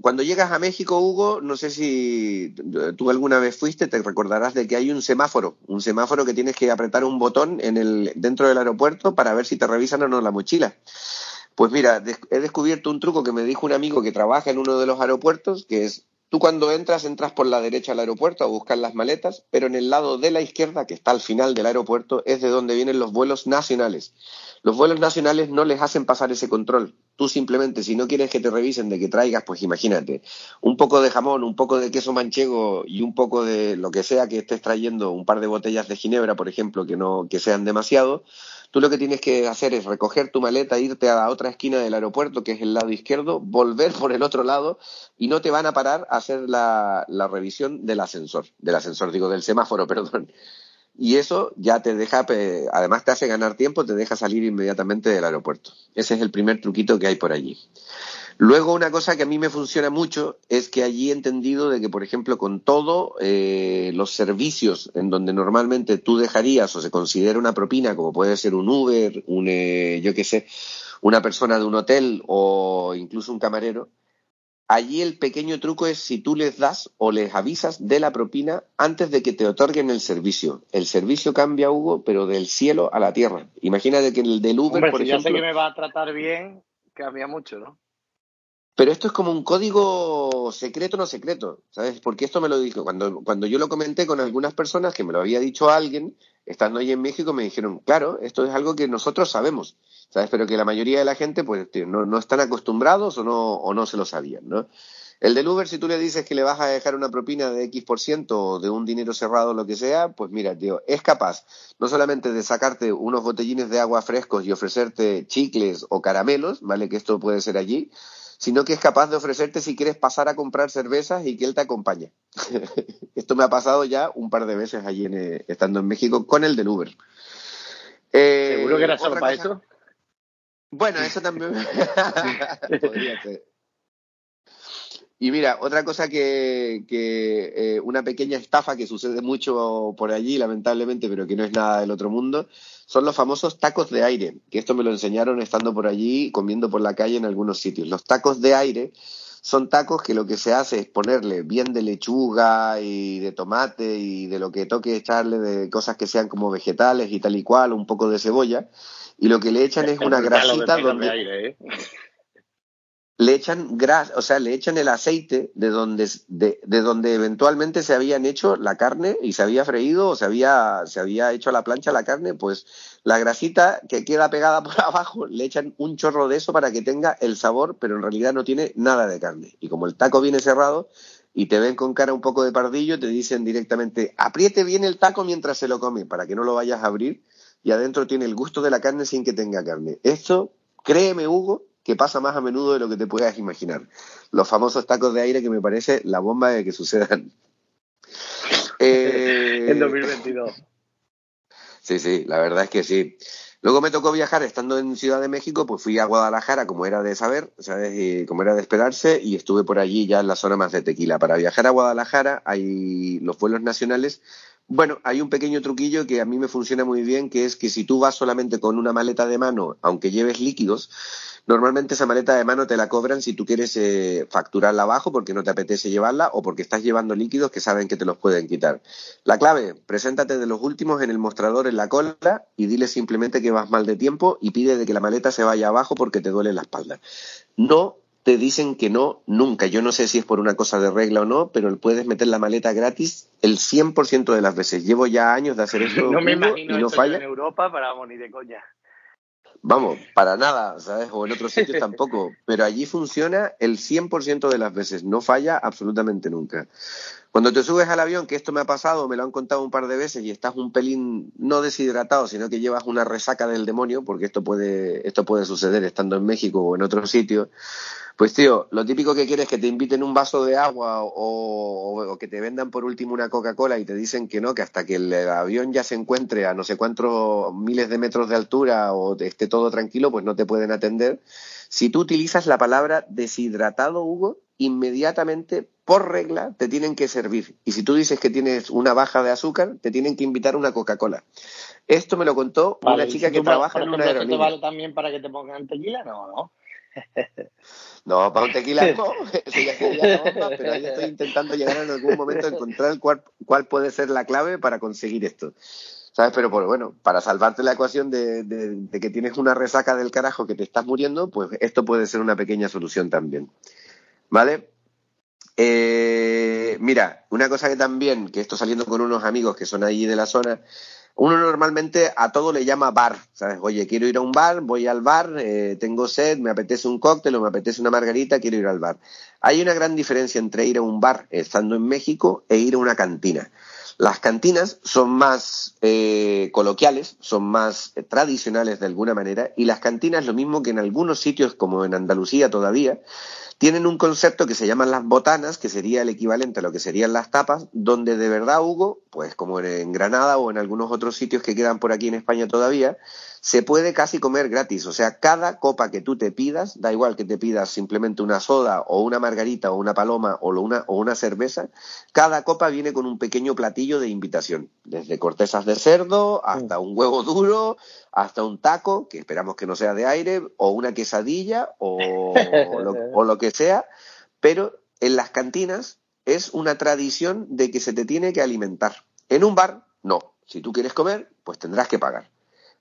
cuando llegas a México, Hugo, no sé si tú alguna vez fuiste, te recordarás de que hay un semáforo, un semáforo que tienes que apretar un botón en el, dentro del aeropuerto para ver si te revisan o no la mochila. Pues mira, he descubierto un truco que me dijo un amigo que trabaja en uno de los aeropuertos, que es, tú cuando entras, entras por la derecha al aeropuerto a buscar las maletas, pero en el lado de la izquierda, que está al final del aeropuerto, es de donde vienen los vuelos nacionales. Los vuelos nacionales no les hacen pasar ese control. Tú simplemente, si no quieres que te revisen de que traigas, pues imagínate, un poco de jamón, un poco de queso manchego y un poco de lo que sea que estés trayendo, un par de botellas de ginebra, por ejemplo, que no que sean demasiado, Tú lo que tienes que hacer es recoger tu maleta, irte a la otra esquina del aeropuerto, que es el lado izquierdo, volver por el otro lado y no te van a parar a hacer la, la revisión del ascensor, del ascensor, digo, del semáforo, [LAUGHS] perdón. Y eso ya te deja, además te hace ganar tiempo, te deja salir inmediatamente del aeropuerto. Ese es el primer truquito que hay por allí. Luego, una cosa que a mí me funciona mucho es que allí he entendido de que, por ejemplo, con todo eh, los servicios en donde normalmente tú dejarías o se considera una propina, como puede ser un Uber, un, eh, yo qué sé, una persona de un hotel o incluso un camarero, allí el pequeño truco es si tú les das o les avisas de la propina antes de que te otorguen el servicio. El servicio cambia, Hugo, pero del cielo a la tierra. Imagínate que el del Uber, Hombre, por si ya sé ejemplo... que me va a tratar bien, cambia mucho, ¿no? Pero esto es como un código secreto no secreto, ¿sabes? Porque esto me lo dijo cuando, cuando yo lo comenté con algunas personas que me lo había dicho alguien, estando ahí en México, me dijeron, claro, esto es algo que nosotros sabemos, ¿sabes? Pero que la mayoría de la gente, pues, tío, no, no están acostumbrados o no, o no se lo sabían, ¿no? El del Uber, si tú le dices que le vas a dejar una propina de X por ciento o de un dinero cerrado o lo que sea, pues mira, tío, es capaz no solamente de sacarte unos botellines de agua frescos y ofrecerte chicles o caramelos, ¿vale? Que esto puede ser allí, sino que es capaz de ofrecerte si quieres pasar a comprar cervezas y que él te acompañe. [LAUGHS] Esto me ha pasado ya un par de veces allí en, eh, estando en México con el del Uber. Eh, ¿Seguro que era solo para eso? Bueno, eso también podría ser. Y mira, otra cosa que, que eh, una pequeña estafa que sucede mucho por allí, lamentablemente, pero que no es nada del otro mundo, son los famosos tacos de aire, que esto me lo enseñaron estando por allí, comiendo por la calle en algunos sitios. Los tacos de aire son tacos que lo que se hace es ponerle bien de lechuga y de tomate y de lo que toque echarle de cosas que sean como vegetales y tal y cual, un poco de cebolla, y lo que le echan es una [LAUGHS] grasita donde aire, ¿eh? le echan gras, o sea, le echan el aceite de donde, de, de donde eventualmente se habían hecho la carne y se había freído o se había, se había hecho a la plancha la carne, pues la grasita que queda pegada [LAUGHS] por abajo le echan un chorro de eso para que tenga el sabor, pero en realidad no tiene nada de carne. Y como el taco viene cerrado y te ven con cara un poco de pardillo, te dicen directamente, apriete bien el taco mientras se lo come para que no lo vayas a abrir y adentro tiene el gusto de la carne sin que tenga carne. Esto, créeme, Hugo, que pasa más a menudo de lo que te puedas imaginar. Los famosos tacos de aire que me parece la bomba de que sucedan. [LAUGHS] Eh, En 2022. Sí, sí, la verdad es que sí. Luego me tocó viajar estando en Ciudad de México, pues fui a Guadalajara, como era de saber, ¿sabes? Y como era de esperarse, y estuve por allí ya en la zona más de tequila. Para viajar a Guadalajara hay los vuelos nacionales. Bueno, hay un pequeño truquillo que a mí me funciona muy bien, que es que si tú vas solamente con una maleta de mano, aunque lleves líquidos, Normalmente esa maleta de mano te la cobran si tú quieres eh, facturarla abajo porque no te apetece llevarla o porque estás llevando líquidos que saben que te los pueden quitar. La clave, preséntate de los últimos en el mostrador en la cola y dile simplemente que vas mal de tiempo y pide de que la maleta se vaya abajo porque te duele la espalda. No te dicen que no nunca. Yo no sé si es por una cosa de regla o no, pero puedes meter la maleta gratis el 100% de las veces. Llevo ya años de hacer [LAUGHS] esto No me imagino y no falla. en Europa para morir de coña. Vamos, para nada, ¿sabes? O en otros sitios tampoco. Pero allí funciona el 100% de las veces. No falla absolutamente nunca. Cuando te subes al avión, que esto me ha pasado, me lo han contado un par de veces y estás un pelín no deshidratado, sino que llevas una resaca del demonio, porque esto puede, esto puede suceder estando en México o en otros sitios. Pues tío, lo típico que quieres es que te inviten un vaso de agua o, que te vendan por último una Coca-Cola y te dicen que no, que hasta que el avión ya se encuentre a no sé cuántos miles de metros de altura o esté todo tranquilo, pues no te pueden atender. Si tú utilizas la palabra deshidratado, Hugo, inmediatamente, por regla, te tienen que servir. Y si tú dices que tienes una baja de azúcar, te tienen que invitar una Coca-Cola. Esto me lo contó Vale, una chica si que trabaja en una ejemplo, ¿esto aerolínea. vale también para que te pongan tequila? No, no. [LAUGHS] No, para un tequila no, [LAUGHS] eso ya sería la bomba, pero ahí estoy intentando llegar en algún momento a encontrar cuál, cuál puede ser la clave para conseguir esto. ¿Sabes? Pero por, bueno, para salvarte la ecuación de, de- de que tienes una resaca del carajo que te estás muriendo, pues esto puede ser una pequeña solución también. ¿Vale? Eh, mira, una cosa que también, que estoy saliendo con unos amigos que son allí de la zona, uno normalmente a todo le llama bar, ¿sabes? Oye, quiero ir a un bar, voy al bar, eh, tengo sed, me apetece un cóctel o me apetece una margarita, quiero ir al bar. Hay una gran diferencia entre ir a un bar estando en México e ir a una cantina. Las cantinas son más eh, coloquiales, son más eh, tradicionales de alguna manera, y las cantinas, lo mismo que en algunos sitios como en Andalucía todavía, tienen un concepto que se llaman las botanas, que sería el equivalente a lo que serían las tapas, donde de verdad, Hugo, pues como en Granada o en algunos otros sitios que quedan por aquí en España todavía, se puede casi comer gratis. O sea, cada copa que tú te pidas, da igual que te pidas simplemente una soda o una margarita o una paloma o una, o una cerveza, cada copa viene con un pequeño platillo de invitación, desde cortezas de cerdo hasta un huevo duro, hasta un taco, que esperamos que no sea de aire, o una quesadilla o lo, o lo que sea, pero en las cantinas es una tradición de que se te tiene que alimentar. En un bar, no. Si tú quieres comer, pues tendrás que pagar.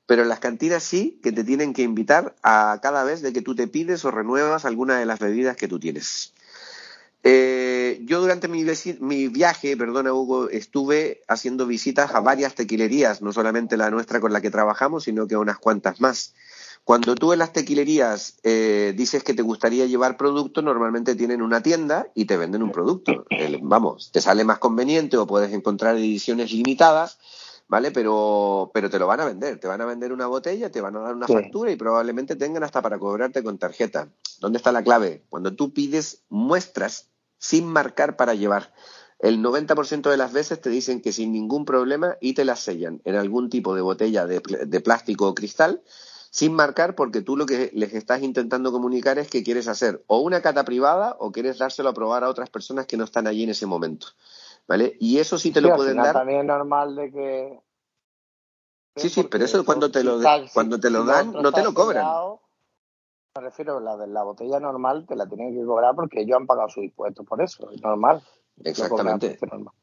Pero en las cantinas sí que te tienen que invitar a cada vez de que tú te pides o renuevas alguna de las bebidas que tú tienes. Eh, yo durante mi, viaje, perdona Hugo, estuve haciendo visitas a varias tequilerías, no solamente la nuestra con la que trabajamos, sino que a unas cuantas más. Cuando tú en las tequilerías eh, dices que te gustaría llevar producto, normalmente tienen una tienda y te venden un producto. El- vamos, te sale más conveniente o puedes encontrar ediciones limitadas, ¿vale? Pero, pero te lo van a vender. Te van a vender una botella, te van a dar una Sí. factura y probablemente tengan hasta para cobrarte con tarjeta. ¿Dónde está la clave? Cuando tú pides muestras sin marcar para llevar. El 90% de las veces te dicen que sin ningún problema y te las sellan en algún tipo de botella de, de plástico o cristal sin marcar porque tú lo que les estás intentando comunicar es que quieres hacer o una cata privada o quieres dárselo a probar a otras personas que no están allí en ese momento. ¿Vale? Y eso sí te Sí, lo pueden dar. También es normal de que. Sí, sí, pero eso cuando te lo, cuando te lo dan, no te lo cobran. sellado, Me refiero a la de la botella normal, te la tienen que cobrar porque ellos han pagado sus impuestos por eso, es normal. Exactamente. precio normal.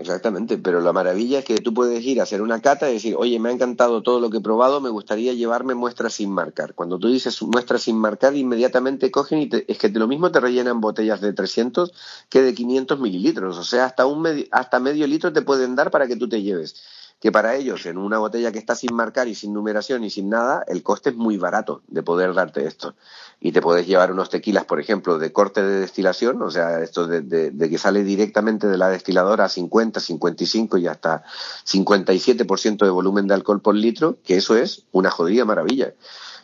Exactamente, pero la maravilla es que tú puedes ir a hacer una cata y decir, oye, me ha encantado todo lo que he probado, me gustaría llevarme muestras sin marcar. Cuando tú dices muestras sin marcar, inmediatamente cogen y te- es que lo mismo te rellenan botellas de 300 que de 500 mililitros. O sea, hasta, un medi- hasta medio litro te pueden dar para que tú te lleves. Que para ellos, en una botella que está sin marcar y sin numeración y sin nada, el coste es muy barato de poder darte esto. Y te puedes llevar unos tequilas, por ejemplo, de corte de destilación, o sea, esto de, de- de que sale directamente de la destiladora a 50, 55 y hasta 57% de volumen de alcohol por litro, que eso es una jodida maravilla.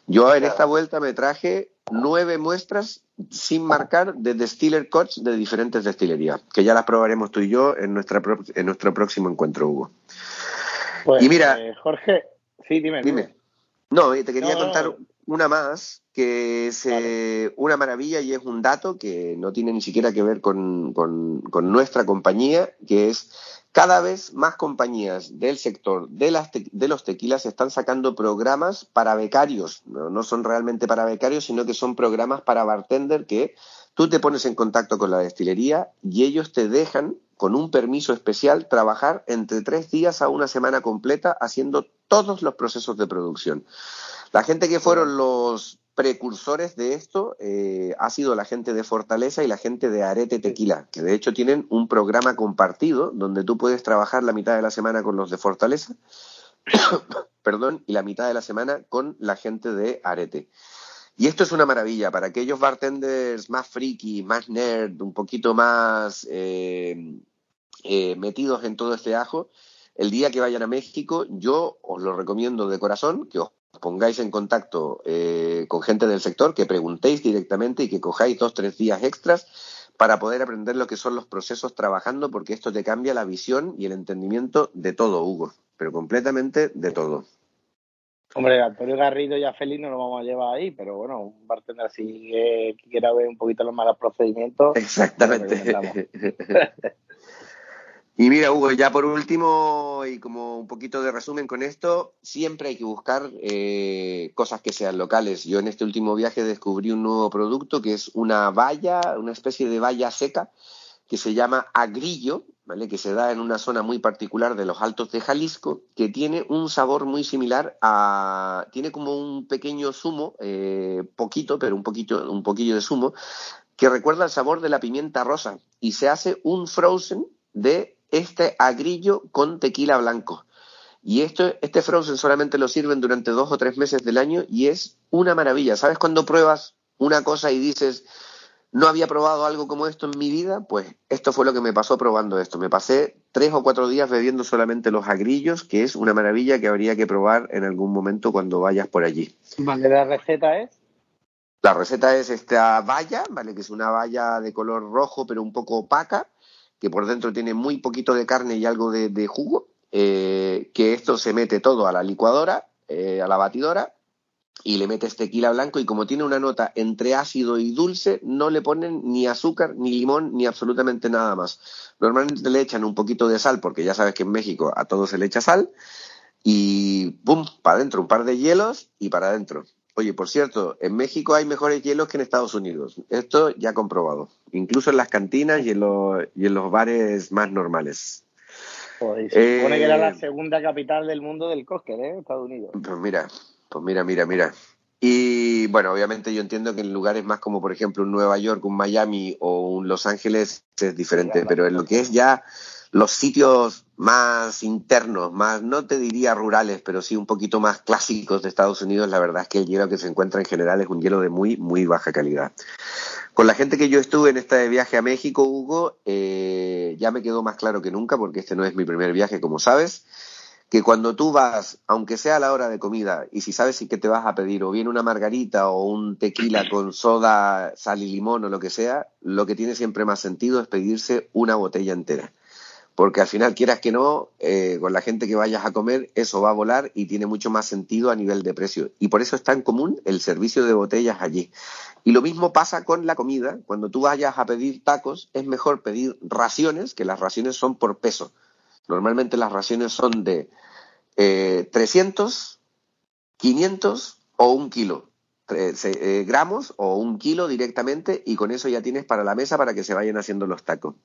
Yo en esta vuelta me traje nueve muestras sin marcar de distiller cots de diferentes destilerías, que ya las probaremos tú y yo en, nuestra, en nuestro próximo encuentro, Hugo. Pues, Y mira- eh, Jorge, sí, dime. Dime. No, y te quería No, no, contar no. una más, que es eh, una maravilla y es un dato que no tiene ni siquiera que ver con, con- con nuestra compañía, que es Cada vez más compañías del sector de, las te- de los tequilas están sacando programas para becarios. No, no son realmente para becarios, sino que son programas para bartender que tú te pones en contacto con la destilería y ellos te dejan, con un permiso especial, trabajar entre tres días a una semana completa haciendo todos los procesos de producción. La gente que fueron los precursores de esto eh, ha sido la gente de Fortaleza y la gente de Arete Tequila, que de hecho tienen un programa compartido donde tú puedes trabajar la mitad de la semana con los de Fortaleza, [COUGHS] perdón, y la mitad de la semana con la gente de Arete. Y esto es una maravilla para aquellos bartenders más friki, más nerd, un poquito más eh, eh, metidos en todo este ajo. El día que vayan a México, yo os lo recomiendo de corazón, que os pongáis en contacto eh, con gente del sector, que preguntéis directamente y que cojáis dos, tres días extras para poder aprender lo que son los procesos trabajando, porque esto te cambia la visión y el entendimiento de todo, Hugo, pero completamente de todo. Hombre, Antonio Garrido y a Félix no lo vamos a llevar ahí, pero bueno, un bartender así que, quiera ver un poquito los malos procedimientos. Exactamente. recomendamos. [LAUGHS] Y mira, Hugo, ya por último, y como un poquito de resumen con esto, siempre hay que buscar eh, cosas que sean locales. Yo en este último viaje descubrí un nuevo producto que es una valla, una especie de valla seca que se llama agrillo, ¿vale? que se da en una zona muy particular de los Altos de Jalisco, que tiene un sabor muy similar a... tiene como un pequeño zumo, eh, poquito, pero un poquito, un poquillo de zumo, que recuerda el sabor de la pimienta rosa y se hace un frozen de este agrillo con tequila blanco. Y esto, este frozen solamente lo sirven durante dos o tres meses del año y es una maravilla. ¿Sabes cuando pruebas una cosa y dices, no había probado algo como esto en mi vida? Pues esto fue lo que me pasó probando esto. Me pasé tres o cuatro días bebiendo solamente los agrillos, que es una maravilla que habría que probar en algún momento cuando vayas por allí. Vale, la receta es. La receta es esta valla, ¿vale? Que es una valla de color rojo pero un poco opaca, que por dentro tiene muy poquito de carne y algo de, de jugo, eh, que esto se mete todo a la licuadora, eh, a la batidora, y le metes tequila blanco y como tiene una nota entre ácido y dulce, no le ponen ni azúcar, ni limón, ni absolutamente nada más. Normalmente le echan un poquito de sal, porque ya sabes que en México a todo se le echa sal, y ¡pum! Para adentro, un par de hielos y para adentro. Oye, por cierto, en México hay mejores hielos que en Estados Unidos. Esto ya comprobado. Incluso en las cantinas y en los, y en los bares más normales. Joder, se supone que era la Eh, segunda capital del mundo del cóctel, ¿eh? Estados Unidos. Pues mira, pues mira, mira, mira. Y bueno, obviamente yo entiendo que en lugares más como por ejemplo un Nueva York, un Miami o un Los Ángeles es diferente, pero en lo que es ya los sitios más internos, más, no te diría rurales, pero sí un poquito más clásicos de Estados Unidos, la verdad es que el hielo que se encuentra en general es un hielo de muy, muy baja calidad. Con la gente que yo estuve en este viaje a México, Hugo, eh, ya me quedó más claro que nunca, porque este no es mi primer viaje, como sabes, que cuando tú vas, aunque sea a la hora de comida, y si sabes que te vas a pedir o bien una margarita o un tequila con soda, sal y limón o lo que sea, lo que tiene siempre más sentido es pedirse una botella entera. Porque al final, quieras que no, eh, con la gente que vayas a comer, eso va a volar y tiene mucho más sentido a nivel de precio. Y por eso es tan común el servicio de botellas allí. Y lo mismo pasa con la comida. Cuando tú vayas a pedir tacos, es mejor pedir raciones, que las raciones son por peso. Normalmente las raciones son de eh, 300, 500 o un kilo. Eh, gramos o un kilo directamente y con eso ya tienes para la mesa para que se vayan haciendo los tacos.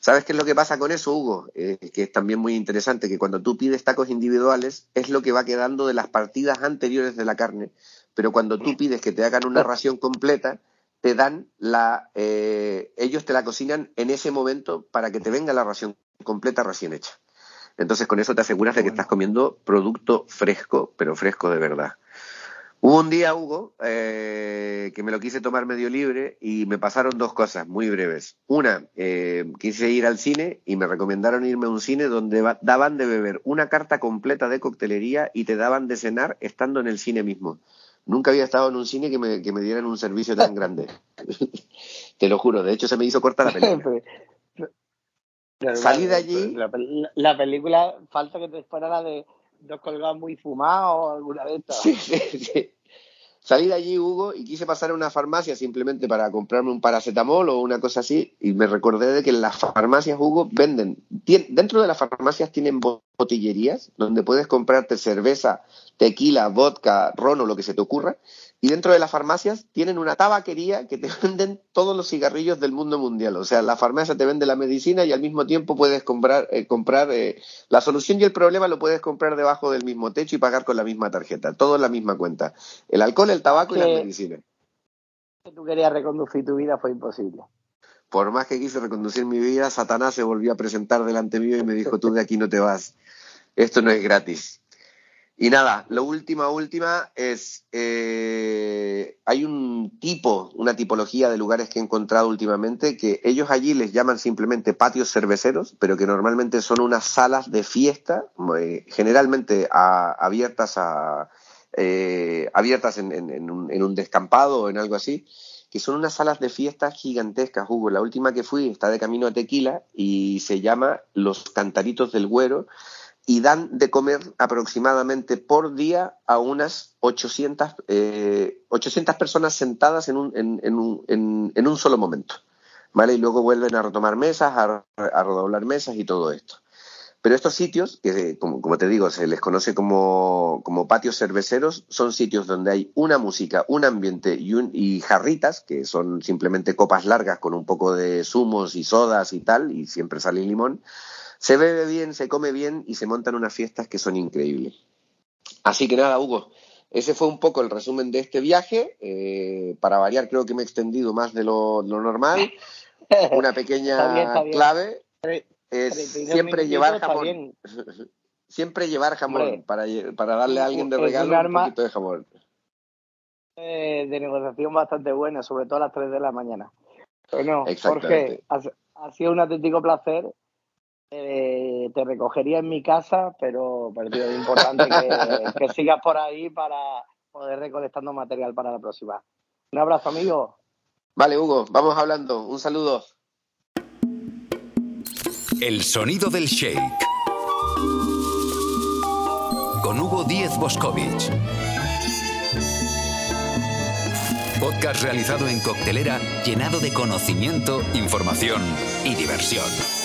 ¿Sabes qué es lo que pasa con eso, Hugo? Eh, que es también muy interesante que cuando tú pides tacos individuales es lo que va quedando de las partidas anteriores de la carne, pero cuando tú pides que te hagan una ración completa, te dan la, eh, ellos te la cocinan en ese momento para que te venga la ración completa recién hecha. Entonces con eso te aseguras de que estás comiendo producto fresco, pero fresco de verdad. Hubo un día, Hugo, eh, que me lo quise tomar medio libre y me pasaron dos cosas muy breves. Una, eh, quise ir al cine y me recomendaron irme a un cine donde va- daban de beber una carta completa de coctelería y te daban de cenar estando en el cine mismo. Nunca había estado en un cine que me, que me dieran un servicio tan grande. [LAUGHS] te lo juro, de hecho se me hizo corta la [LAUGHS] película. Pero, Salí de allí- la película, falta que te fuera la de dos colgados muy fumados o alguna de estas. Sí, sí, sí. Salí de allí, Hugo, y quise pasar a una farmacia simplemente para comprarme un paracetamol o una cosa así, y me recordé de que en las farmacias, Hugo, venden, dentro de las farmacias tienen botillerías donde puedes comprarte cerveza, tequila, vodka, ron o lo que se te ocurra, y dentro de las farmacias tienen una tabaquería que te [LAUGHS] venden todos los cigarrillos del mundo mundial. O sea, la farmacia te vende la medicina y al mismo tiempo puedes comprar, eh, comprar eh, la solución y el problema lo puedes comprar debajo del mismo techo y pagar con la misma tarjeta. Todo en la misma cuenta. El alcohol, el tabaco y las medicinas. Si tú querías reconducir tu vida fue imposible. Por más que quise reconducir mi vida, Satanás se volvió a presentar delante mío y me dijo, tú de aquí no te vas. Esto no es gratis. Y nada, lo última, última es, eh, hay un tipo, una tipología de lugares que he encontrado últimamente que ellos allí les llaman simplemente patios cerveceros, pero que normalmente son unas salas de fiesta, eh, generalmente abiertas, a, eh, abiertas en, un, en un descampado o en algo así, que son unas salas de fiesta gigantescas, Hugo. La última que fui está de camino a Tequila y se llama Los Cantaritos del Güero y dan de comer aproximadamente por día a unas 800, eh, personas sentadas en un, en, un, en, un, solo momento. ¿Vale? Y luego vuelven a retomar mesas, a, redoblar mesas y todo esto. Pero estos sitios, que como, te digo, se les conoce como, como, patios cerveceros, son sitios donde hay una música, un ambiente y, y jarritas, que son simplemente copas largas con un poco de zumos y sodas y tal, y siempre sale limón, se bebe bien, se come bien y se montan unas fiestas que son increíbles. Así que nada, Hugo, ese fue un poco el resumen de este viaje. Eh, para variar, creo que me he extendido más de lo, normal. [LAUGHS] Una pequeña [LAUGHS] clave es [LAUGHS] siempre llevar jamón. siempre llevar jamón para, para, darle a alguien de regalo un, poquito de jamón. de negociación bastante buena, sobre todo a las 3 de la mañana. Bueno, Jorge, ha sido un auténtico placer eh, te recogería en mi casa, pero, es importante [LAUGHS] que, sigas por ahí para poder recolectando material para la próxima. Un abrazo, amigo. Vale, Hugo, vamos hablando. Un saludo. El sonido del shake. Con Hugo Díez Boscovich. Podcast realizado en coctelera, llenado de conocimiento, información y diversión.